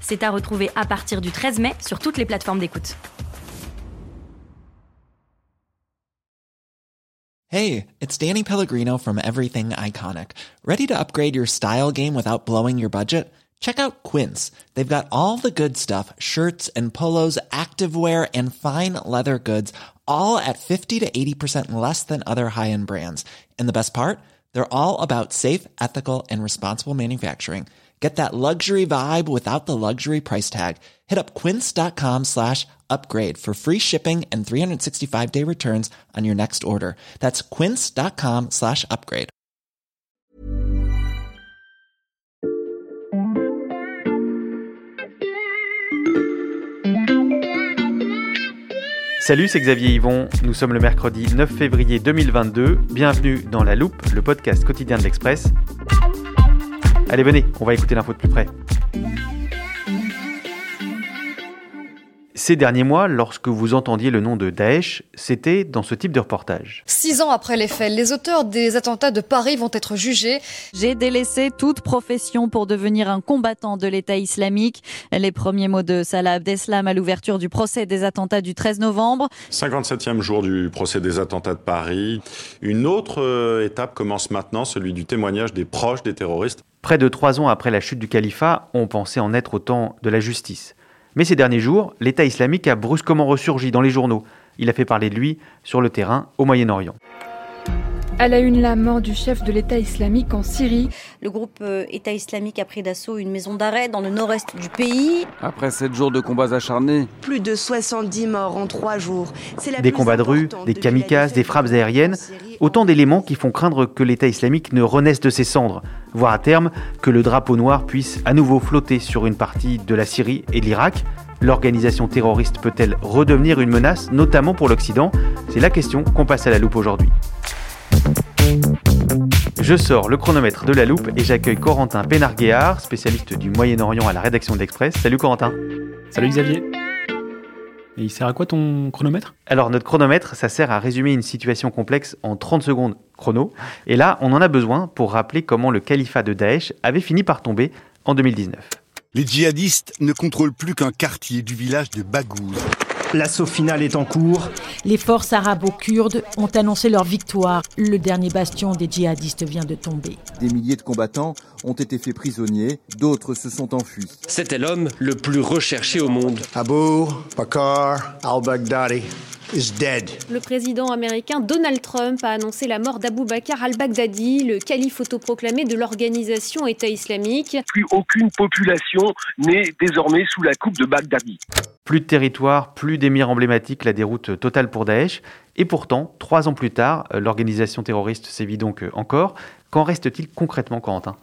C'est à retrouver à partir du 13 mai sur toutes les plateformes d'écoute. Hey, it's Danny Pellegrino from Everything Iconic. Ready to upgrade your style game without blowing your budget? Check out Quince. They've got all the good stuff shirts and polos, activewear, and fine leather goods, all at 50 to 80% less than other high end brands. And the best part? They're all about safe, ethical, and responsible manufacturing. Get that luxury vibe without the luxury price tag. Hit up quince.com slash upgrade for free shipping and 365 day returns on your next order. That's quince.com slash upgrade. Salut, c'est Xavier Yvon. Nous sommes le mercredi 9 février 2022. Bienvenue dans La Loupe, le podcast quotidien de l'Express. Allez, venez, on va écouter l'info de plus près. Ces derniers mois, lorsque vous entendiez le nom de Daesh, c'était dans ce type de reportage. Six ans après les faits, les auteurs des attentats de Paris vont être jugés. J'ai délaissé toute profession pour devenir un combattant de l'État islamique. Les premiers mots de Salah Abdeslam à l'ouverture du procès des attentats du 13 novembre. 57e jour du procès des attentats de Paris. Une autre euh, étape commence maintenant, celui du témoignage des proches des terroristes. Près de trois ans après la chute du califat, on pensait en être au temps de la justice. Mais ces derniers jours, l'État islamique a brusquement ressurgi dans les journaux. Il a fait parler de lui sur le terrain au Moyen-Orient. À la une, la mort du chef de l'État islamique en Syrie. Le groupe euh, État islamique a pris d'assaut une maison d'arrêt dans le nord-est du pays. Après sept jours de combats acharnés. Plus de 70 morts en trois jours. La des combats de rue, des kamikazes, des frappes aériennes. Autant d'éléments qui font craindre que l'État islamique ne renaisse de ses cendres, voire à terme que le drapeau noir puisse à nouveau flotter sur une partie de la Syrie et de l'Irak. L'organisation terroriste peut-elle redevenir une menace, notamment pour l'Occident? C'est la question qu'on passe à la loupe aujourd'hui. Je sors le chronomètre de la loupe et j'accueille Corentin Pénarguéard, spécialiste du Moyen-Orient à la rédaction de l'Express. Salut Corentin. Salut Xavier. Et il sert à quoi ton chronomètre? Alors notre chronomètre, ça sert à résumer une situation complexe en 30 secondes chrono. Et là, on en a besoin pour rappeler comment le califat de Daesh avait fini par tomber en 2019. Les djihadistes ne contrôlent plus qu'un quartier du village de Baghouz. L'assaut final est en cours. Les forces arabo-kurdes ont annoncé leur victoire. Le dernier bastion des djihadistes vient de tomber. Des milliers de combattants ont été faits prisonniers, d'autres se sont enfuis. C'était l'homme le plus recherché au monde. Abu Bakr al-Baghdadi. Is dead. Le président américain Donald Trump a annoncé la mort d'Abu Bakr al-Baghdadi, le calife autoproclamé de l'organisation État islamique. Plus aucune population n'est désormais sous la coupe de Baghdadi. Plus de territoire, plus d'émirs emblématiques, la déroute totale pour Daesh. Et pourtant, trois ans plus tard, l'organisation terroriste sévit donc encore. Qu'en reste-t-il concrètement, Corentin?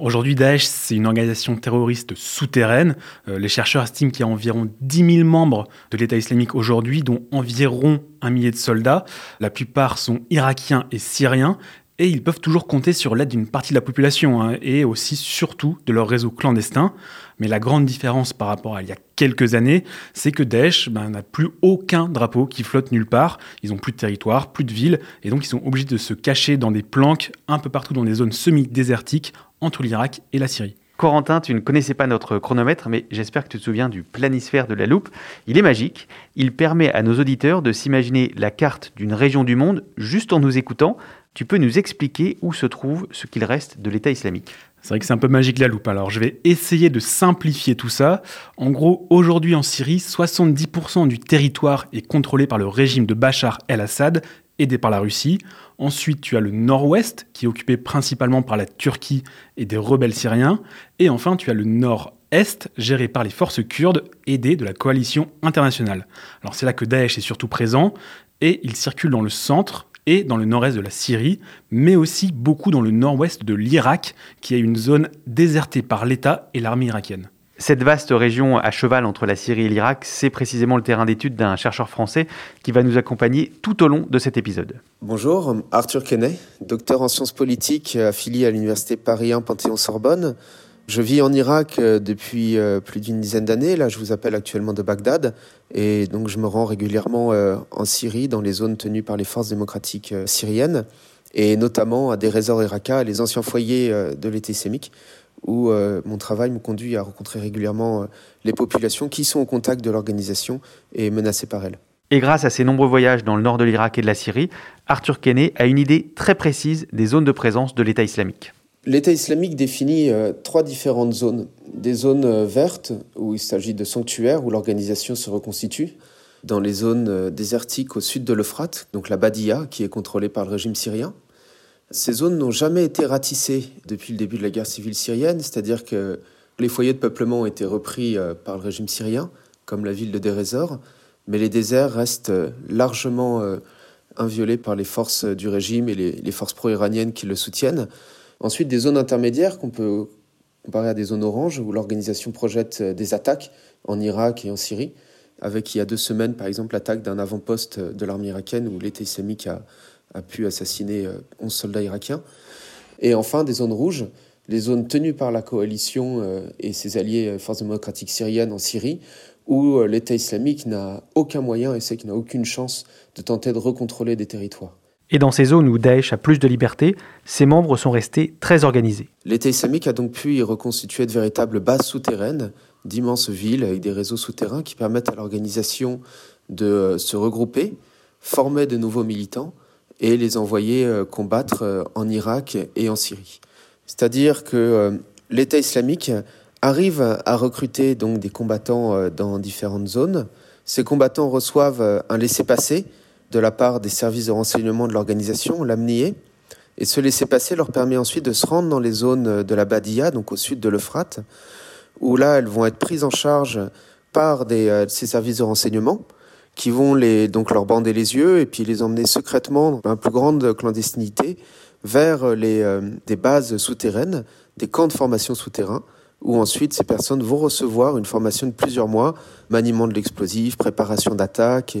Aujourd'hui, Daesh, c'est une organisation terroriste souterraine. Euh, les chercheurs estiment qu'il y a environ 10 000 membres de l'État islamique aujourd'hui, dont environ un millier de soldats. La plupart sont irakiens et syriens. Et ils peuvent toujours compter sur l'aide d'une partie de la population hein, et aussi surtout de leur réseau clandestin. Mais la grande différence par rapport à il y a quelques années, c'est que Daesh ben, n'a plus aucun drapeau qui flotte nulle part. Ils n'ont plus de territoire, plus de villes, et donc ils sont obligés de se cacher dans des planques un peu partout dans des zones semi-désertiques entre l'Irak et la Syrie. Corentin, tu ne connaissais pas notre chronomètre, mais j'espère que tu te souviens du planisphère de la loupe. Il est magique. Il permet à nos auditeurs de s'imaginer la carte d'une région du monde juste en nous écoutant. Tu peux nous expliquer où se trouve ce qu'il reste de l'État islamique? C'est vrai que c'est un peu magique la loupe. Alors je vais essayer de simplifier tout ça. En gros, aujourd'hui en Syrie, 70% du territoire est contrôlé par le régime de Bachar el-Assad, aidé par la Russie. Ensuite, tu as le nord-ouest, qui est occupé principalement par la Turquie et des rebelles syriens. Et enfin, tu as le nord-est, géré par les forces kurdes, aidées de la coalition internationale. Alors c'est là que Daesh est surtout présent, et il circule dans le centre, et dans le nord-est de la Syrie, mais aussi beaucoup dans le nord-ouest de l'Irak, qui est une zone désertée par l'État et l'armée irakienne. Cette vaste région à cheval entre la Syrie et l'Irak, c'est précisément le terrain d'étude d'un chercheur français qui va nous accompagner tout au long de cet épisode. Bonjour, Arthur Kenney, docteur en sciences politiques affilié à l'université Paris 1 Panthéon-Sorbonne. Je vis en Irak euh, depuis euh, plus d'une dizaine d'années. Là, je vous appelle actuellement de Bagdad. Et donc, je me rends régulièrement euh, en Syrie, dans les zones tenues par les forces démocratiques syriennes, et notamment à des résorts Raqqa, les anciens foyers de l'été sémique, où mon travail me conduit à rencontrer régulièrement les populations qui sont au contact de l'organisation et menacées par elle. Et grâce à ses nombreux voyages dans le nord de l'Irak et de la Syrie, Arthur Kenney a une idée très précise des zones de présence de l'État islamique. L'État islamique définit euh, trois différentes zones. Des zones euh, vertes, où il s'agit de sanctuaires, où l'organisation se reconstitue. Dans les zones euh, désertiques au sud de l'Euphrate, donc la Badia, qui est contrôlée par le régime syrien. Ces zones n'ont jamais été ratissées depuis le début de la guerre civile syrienne, c'est-à-dire que les foyers de peuplement ont été repris par le régime syrien, comme la ville de Deir mais les déserts restent largement inviolés par les forces du régime et les forces pro-iraniennes qui le soutiennent. Ensuite, des zones intermédiaires qu'on peut comparer à des zones oranges où l'organisation projette euh, des attaques en Irak et en Syrie, avec il y a deux semaines, par exemple, l'attaque d'un avant-poste de l'armée irakienne où l'État islamique a, pu assassiner 11 euh, soldats irakiens. Et enfin, des zones rouges, les zones tenues par la coalition euh, et ses alliés Forces démocratiques syriennes en Syrie, où l'État islamique n'a aucun moyen et sait qu'il n'a aucune chance de tenter de recontrôler des territoires. Et dans ces zones où Daesh a plus de liberté, ses membres sont restés très organisés. L'État islamique a donc pu y reconstituer de véritables bases souterraines, d'immenses villes avec des réseaux souterrains qui permettent à l'organisation de euh, se regrouper, former de nouveaux militants et les envoyer euh, combattre euh, en Irak et en Syrie. C'est-à-dire que l'État islamique arrive à recruter des combattants dans différentes zones. Ces combattants reçoivent un laissez-passer de la part des services de renseignement de l'organisation, l'AMNIE, et ce laisser-passer leur permet ensuite de se rendre dans les zones de la Badia, donc au sud de l'Euphrate, où là, elles vont être prises en charge par euh, ces services de renseignement qui vont donc leur bander les yeux et puis les emmener secrètement dans la plus grande clandestinité vers euh, des bases souterraines, des camps de formation souterrains, où ensuite ces personnes vont recevoir une formation de plusieurs mois, maniement de l'explosif, préparation d'attaque,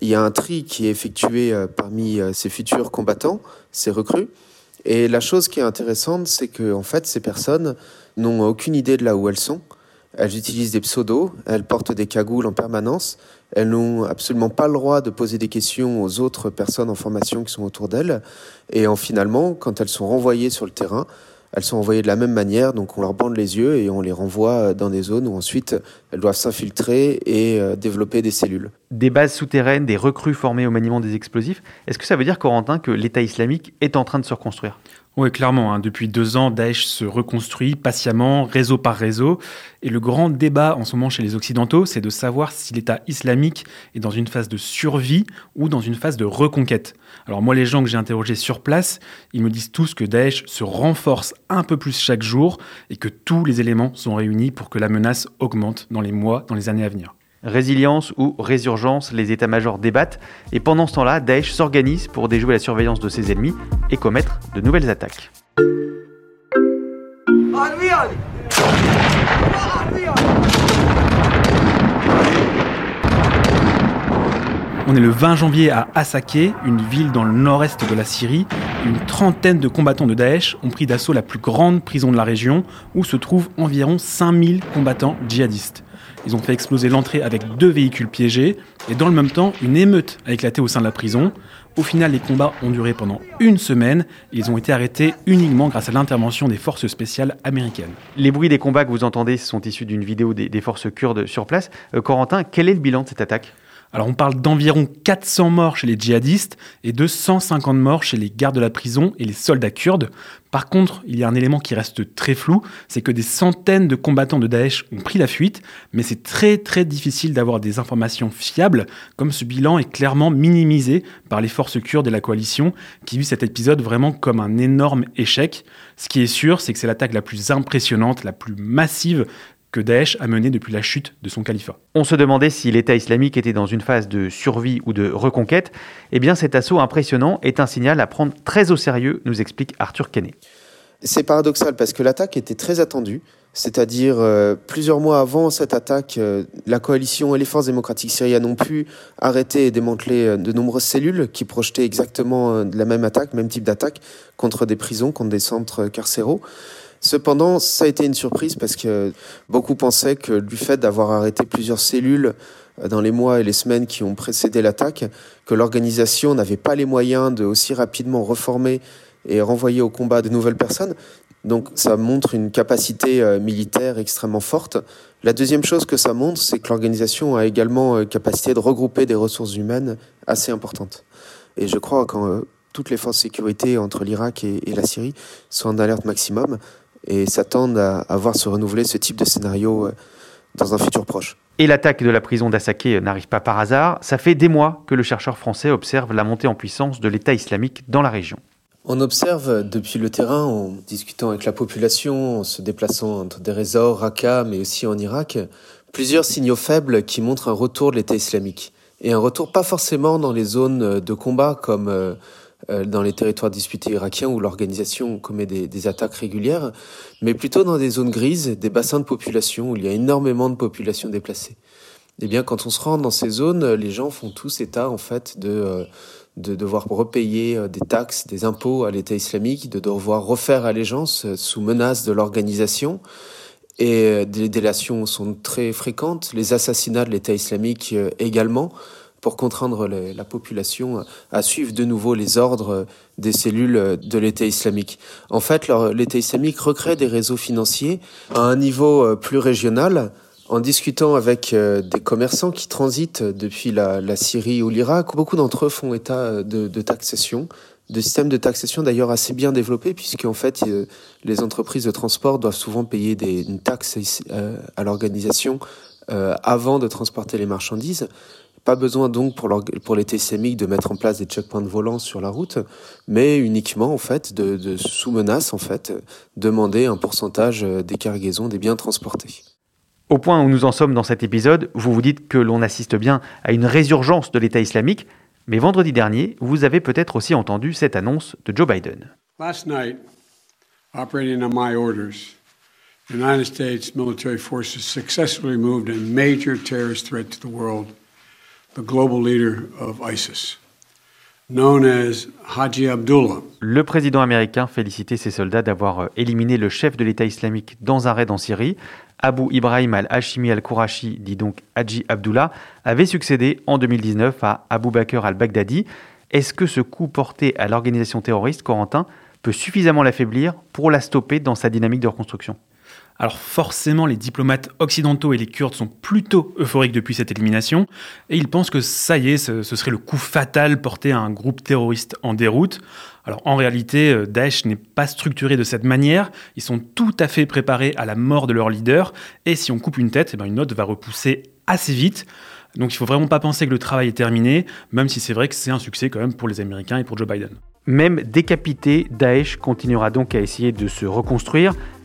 il y a un tri qui est effectué euh, parmi euh, ces futurs combattants, ces recrues. Et la chose qui est intéressante, c'est que en fait, ces personnes n'ont aucune idée de là où elles sont. Elles utilisent des pseudos, elles portent des cagoules en permanence, elles n'ont absolument pas le droit de poser des questions aux autres personnes en formation qui sont autour d'elles. Et en finalement, quand elles sont renvoyées sur le terrain, elles sont envoyées de la même manière, donc on leur bande les yeux et on les renvoie dans des zones où ensuite elles doivent s'infiltrer et euh, développer des cellules. Des bases souterraines, des recrues formées au maniement des explosifs, est-ce que ça veut dire, Corentin, que l'État islamique est en train de se reconstruire? Oui, clairement. Hein. Depuis deux ans, Daesh se reconstruit patiemment, réseau par réseau. Et le grand débat en ce moment chez les Occidentaux, c'est de savoir si l'État islamique est dans une phase de survie ou dans une phase de reconquête. Alors moi, les gens que j'ai interrogés sur place, ils me disent tous que Daesh se renforce un peu plus chaque jour et que tous les éléments sont réunis pour que la menace augmente dans les mois, dans les années à venir. Résilience ou résurgence, les états-majors débattent et pendant ce temps-là, Daesh s'organise pour déjouer la surveillance de ses ennemis et commettre de nouvelles attaques. On est le 20 janvier à Asake, une ville dans le nord-est de la Syrie. Une trentaine de combattants de Daesh ont pris d'assaut la plus grande prison de la région, où se trouvent environ 5000 combattants djihadistes. Ils ont fait exploser l'entrée avec deux véhicules piégés et dans le même temps, une émeute a éclaté au sein de la prison. Au final, les combats ont duré pendant une semaine ils ont été arrêtés uniquement grâce à l'intervention des forces spéciales américaines. Les bruits des combats que vous entendez sont issus d'une vidéo des, forces kurdes sur place. Euh, Corentin, quel est le bilan de cette attaque? Alors on parle d'environ 400 morts chez les djihadistes et de 150 morts chez les gardes de la prison et les soldats kurdes. Par contre, il y a un élément qui reste très flou, c'est que des centaines de combattants de Daesh ont pris la fuite, mais c'est très très difficile d'avoir des informations fiables, comme ce bilan est clairement minimisé par les forces kurdes et la coalition, qui vit cet épisode vraiment comme un énorme échec. Ce qui est sûr, c'est que c'est l'attaque la plus impressionnante, la plus massive que Daesh a mené depuis la chute de son califat. On se demandait si l'État islamique était dans une phase de survie ou de reconquête. Eh bien, cet assaut impressionnant est un signal à prendre très au sérieux, nous explique Arthur Kenney. C'est paradoxal parce que l'attaque était très attendue. C'est-à-dire, euh, plusieurs mois avant cette attaque, euh, la coalition et les forces démocratiques syriennes ont pu arrêter et démanteler euh, de nombreuses cellules qui projetaient exactement la même attaque, même type d'attaque, contre des prisons, contre des centres carcéraux. Cependant, ça a été une surprise parce que beaucoup pensaient que du fait d'avoir arrêté plusieurs cellules dans les mois et les semaines qui ont précédé l'attaque, que l'organisation n'avait pas les moyens de aussi rapidement reformer et renvoyer au combat de nouvelles personnes. Donc ça montre une capacité euh, militaire extrêmement forte. La deuxième chose que ça montre, c'est que l'organisation a également euh, capacité de regrouper des ressources humaines assez importantes. Et je crois que euh, toutes les forces de sécurité entre l'Irak et, la Syrie sont en alerte maximum et s'attendent à, à, voir se renouveler ce type de scénario dans un futur proche. Et l'attaque de la prison d'Assaké n'arrive pas par hasard. Ça fait des mois que le chercheur français observe la montée en puissance de l'État islamique dans la région. On observe depuis le terrain, en discutant avec la population, en se déplaçant entre des réseaux, Raqqa, mais aussi en Irak, plusieurs signaux faibles qui montrent un retour de l'État islamique. Et un retour pas forcément dans les zones de combat comme euh, euh, dans les territoires disputés irakiens où l'organisation commet des, des, attaques régulières, mais plutôt dans des zones grises, des bassins de population où il y a énormément de populations déplacées. Eh bien, quand on se rend dans ces zones, les gens font tous état en fait de euh, de devoir repayer euh, des taxes, des impôts à l'État islamique, de devoir refaire allégeance euh, sous menace de l'organisation. Et euh, des délations sont très fréquentes, les assassinats de l'État islamique également, pour contraindre la population à suivre de nouveau les ordres des cellules de l'État islamique. En fait, l'État islamique recrée des réseaux financiers à un niveau plus régional, en discutant avec euh, des commerçants qui transitent depuis la, Syrie ou l'Irak, beaucoup d'entre eux font état de, taxation, de systèmes de taxation d'ailleurs assez bien développés, puisque en fait euh, les entreprises de transport doivent souvent payer des, une taxe euh, à l'organisation avant de transporter les marchandises. Pas besoin donc pour, pour l'État islamique de mettre en place des checkpoints de volants sur la route, mais uniquement en fait de, de sous menace en fait demander un pourcentage des cargaisons des biens transportés. Au point où nous en sommes dans cet épisode, vous vous dites que l'on assiste bien à une résurgence de l'État islamique, mais vendredi dernier, vous avez peut-être aussi entendu cette annonce de Joe Biden. Last night, operating on my orders, the United States military forces successfully moved a major terrorist threat to the world, Le président américain félicitait ses soldats d'avoir euh, éliminé le chef de l'État islamique dans un raid en Syrie. Abu Ibrahim al-Hashimi al-Kourachi, dit donc Haji Abdullah, avait succédé en 2019 à Abu Bakr al-Baghdadi. Est-ce que ce coup porté à l'organisation terroriste, Corentin, peut suffisamment l'affaiblir pour la stopper dans sa dynamique de reconstruction? Alors forcément, les diplomates occidentaux et les Kurdes sont plutôt euphoriques depuis cette élimination, et ils pensent que ça y est, ce, serait le coup fatal porté à un groupe terroriste en déroute. Alors en réalité, euh, Daesh n'est pas structuré de cette manière, ils sont tout à fait préparés à la mort de leur leader, et si on coupe une tête, eh ben, une autre va repousser assez vite. Donc il faut vraiment pas penser que le travail est terminé, même si c'est vrai que c'est un succès quand même pour les Américains et pour Joe Biden. Même décapité, Daesh continuera donc à essayer de se reconstruire.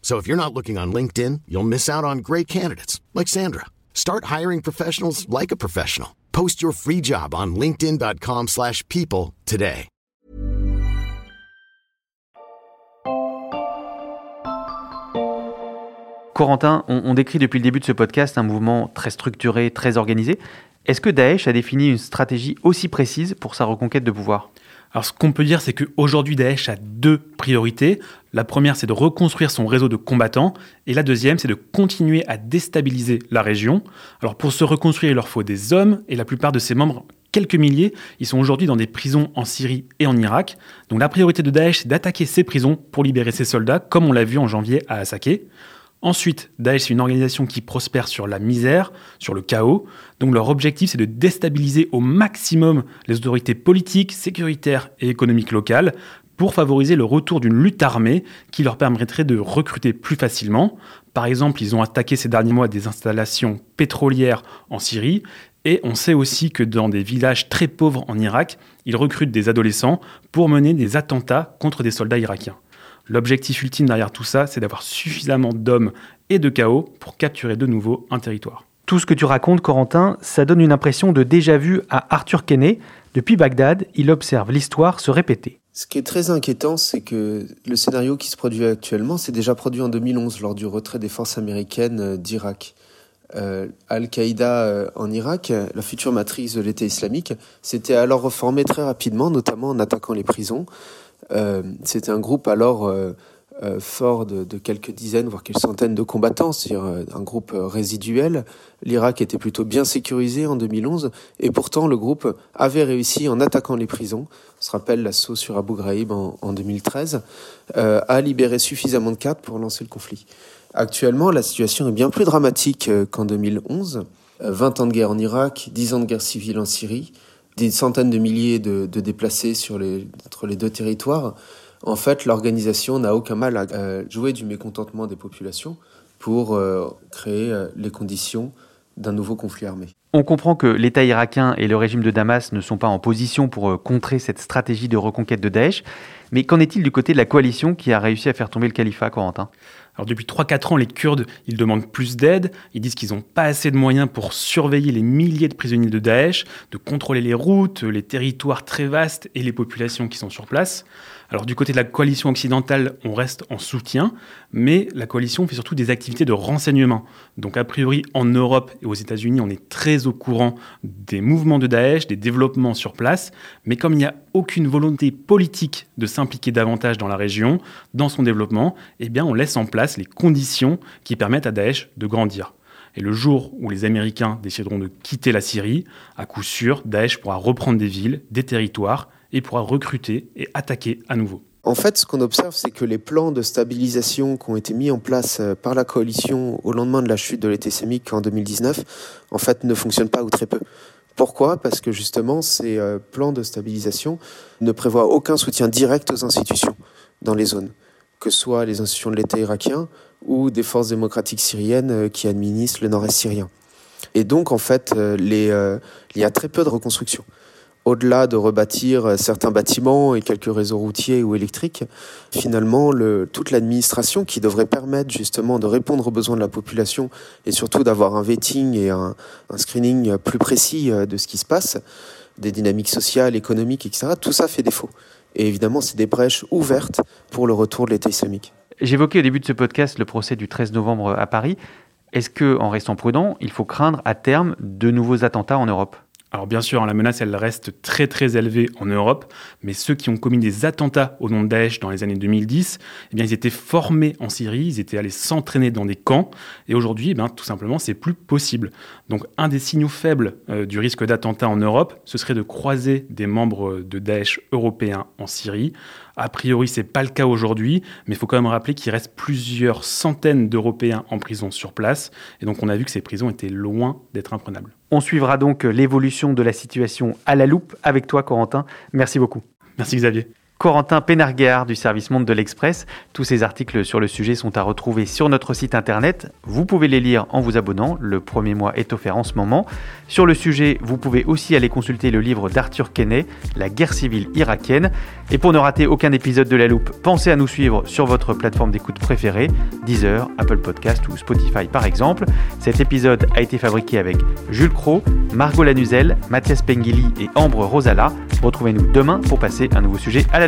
So if you're not looking on LinkedIn, you'll miss out on great candidates like Sandra. Start hiring professionals like a professional. Post your free job on linkedin.com/people today. Corentin, on, on décrit depuis le début de ce podcast un mouvement très structuré, très organisé. Est-ce que Daesh a défini une stratégie aussi précise pour sa reconquête de pouvoir? Alors ce qu'on peut dire, c'est qu'aujourd'hui Daesh a deux priorités. La première, c'est de reconstruire son réseau de combattants, et la deuxième, c'est de continuer à déstabiliser la région. Alors pour se reconstruire, il leur faut des hommes, et la plupart de ces membres, quelques milliers, ils sont aujourd'hui dans des prisons en Syrie et en Irak. Donc la priorité de Daesh, c'est d'attaquer ces prisons pour libérer ses soldats, comme on l'a vu en janvier à Assaké. Ensuite, Daesh, c'est une organisation qui prospère sur la misère, sur le chaos. Donc leur objectif, c'est de déstabiliser au maximum les autorités politiques, sécuritaires et économiques locales pour favoriser le retour d'une lutte armée qui leur permettrait de recruter plus facilement. Par exemple, ils ont attaqué ces derniers mois des installations pétrolières en Syrie et on sait aussi que dans des villages très pauvres en Irak, ils recrutent des adolescents pour mener des attentats contre des soldats irakiens. L'objectif ultime derrière tout ça, c'est d'avoir suffisamment d'hommes et de chaos pour capturer de nouveau un territoire. Tout ce que tu racontes, Corentin, ça donne une impression de déjà-vu à Arthur Kenney. Depuis Bagdad, il observe l'histoire se répéter. Ce qui est très inquiétant, c'est que le scénario qui se produit actuellement s'est déjà produit en 2011 lors du retrait des forces américaines euh, d'Irak. Euh, Al-Qaïda euh, en Irak, la future matrice de l'État islamique, s'était alors reformé très rapidement, notamment en attaquant les prisons. Euh, C'était un groupe alors euh, euh, fort de, de, quelques dizaines, voire quelques centaines de combattants, c'est-à-dire un groupe résiduel. L'Irak était plutôt bien sécurisé en 2011, et pourtant le groupe avait réussi, en attaquant les prisons, on se rappelle l'assaut sur Abu Ghraib en, en 2013, à libérer suffisamment de cadres pour lancer le conflit. Actuellement, la situation est bien plus dramatique qu'en 2011. 20 ans de guerre en Irak, 10 ans de guerre civile en Syrie, des centaines de milliers de, déplacés entre les deux territoires. En fait, l'organisation n'a aucun mal à jouer du mécontentement des populations pour euh, créer les conditions d'un nouveau conflit armé. On comprend que l'État irakien et le régime de Damas ne sont pas en position pour contrer cette stratégie de reconquête de Daesh. Mais qu'en est-il du côté de la coalition qui a réussi à faire tomber le califat, Corentin? Alors depuis 3-4 ans, les Kurdes, demandent plus d'aide, ils disent qu'ils n'ont pas assez de moyens pour surveiller les milliers de prisonniers de Daesh, de contrôler les routes, les territoires très vastes et les populations qui sont sur place. Alors du côté de la coalition occidentale, on reste en soutien, mais la coalition fait surtout des activités de renseignement. Donc a priori en Europe et aux États-Unis, on est très au courant des mouvements de Daesh, des développements sur place, mais comme il n'y a aucune volonté politique de s'impliquer davantage dans la région, dans son développement, eh bien on laisse en place les conditions qui permettent à Daesh de grandir. Et le jour où les Américains décideront de quitter la Syrie, à coup sûr, Daesh pourra reprendre des villes, des territoires, et pourra recruter et attaquer à nouveau. En fait, ce qu'on observe, c'est que les plans de stabilisation qui ont été mis en place par la coalition au lendemain de la chute de islamique en 2019, en fait, ne fonctionnent pas ou très peu. Pourquoi? Parce que justement, ces plans de stabilisation ne prévoient aucun soutien direct aux institutions dans les zones, que ce soit les institutions de l'État irakien ou des forces démocratiques syriennes qui administrent le nord-est syrien. Et donc, en fait, euh, il y a très peu de reconstruction au-delà de rebâtir certains bâtiments et quelques réseaux routiers ou électriques, finalement, le, toute l'administration qui devrait permettre justement de répondre aux besoins de la population et surtout d'avoir un vetting et un, screening plus précis de ce qui se passe, des dynamiques sociales, économiques, etc., tout ça fait défaut. Et évidemment, c'est des brèches ouvertes pour le retour de l'État islamique. J'évoquais au début de ce podcast le procès du 13 novembre à Paris. Est-ce que, en restant prudent, il faut craindre à terme de nouveaux attentats en Europe? Alors bien sûr, la menace, elle reste très très élevée en Europe, mais ceux qui ont commis des attentats au nom de Daesh dans les années 2010, eh bien, ils étaient formés en Syrie, ils étaient allés s'entraîner dans des camps, et aujourd'hui, eh bien, tout simplement, c'est plus possible. Donc un des signaux faibles euh, du risque d'attentat en Europe, ce serait de croiser des membres de Daesh européens en Syrie. A priori, c'est pas le cas aujourd'hui, mais il faut quand même rappeler qu'il reste plusieurs centaines d'Européens en prison sur place, et donc on a vu que ces prisons étaient loin d'être imprenables. On suivra donc l'évolution de la situation à la loupe avec toi, Corentin. Merci beaucoup. Merci Xavier. Corentin Pénarguard du service Monde de l'Express. Tous ces articles sur le sujet sont à retrouver sur notre site internet. Vous pouvez les lire en vous abonnant. Le premier mois est offert en ce moment. Sur le sujet, vous pouvez aussi aller consulter le livre d'Arthur Kenney, La guerre civile irakienne. Et pour ne rater aucun épisode de La Loupe, pensez à nous suivre sur votre plateforme d'écoute préférée, Deezer, Apple Podcast ou Spotify par exemple. Cet épisode a été fabriqué avec Jules Cro, Margot Lanuzel, Mathias Pengili et Ambre Rosala. Retrouvez-nous demain pour passer un nouveau sujet à la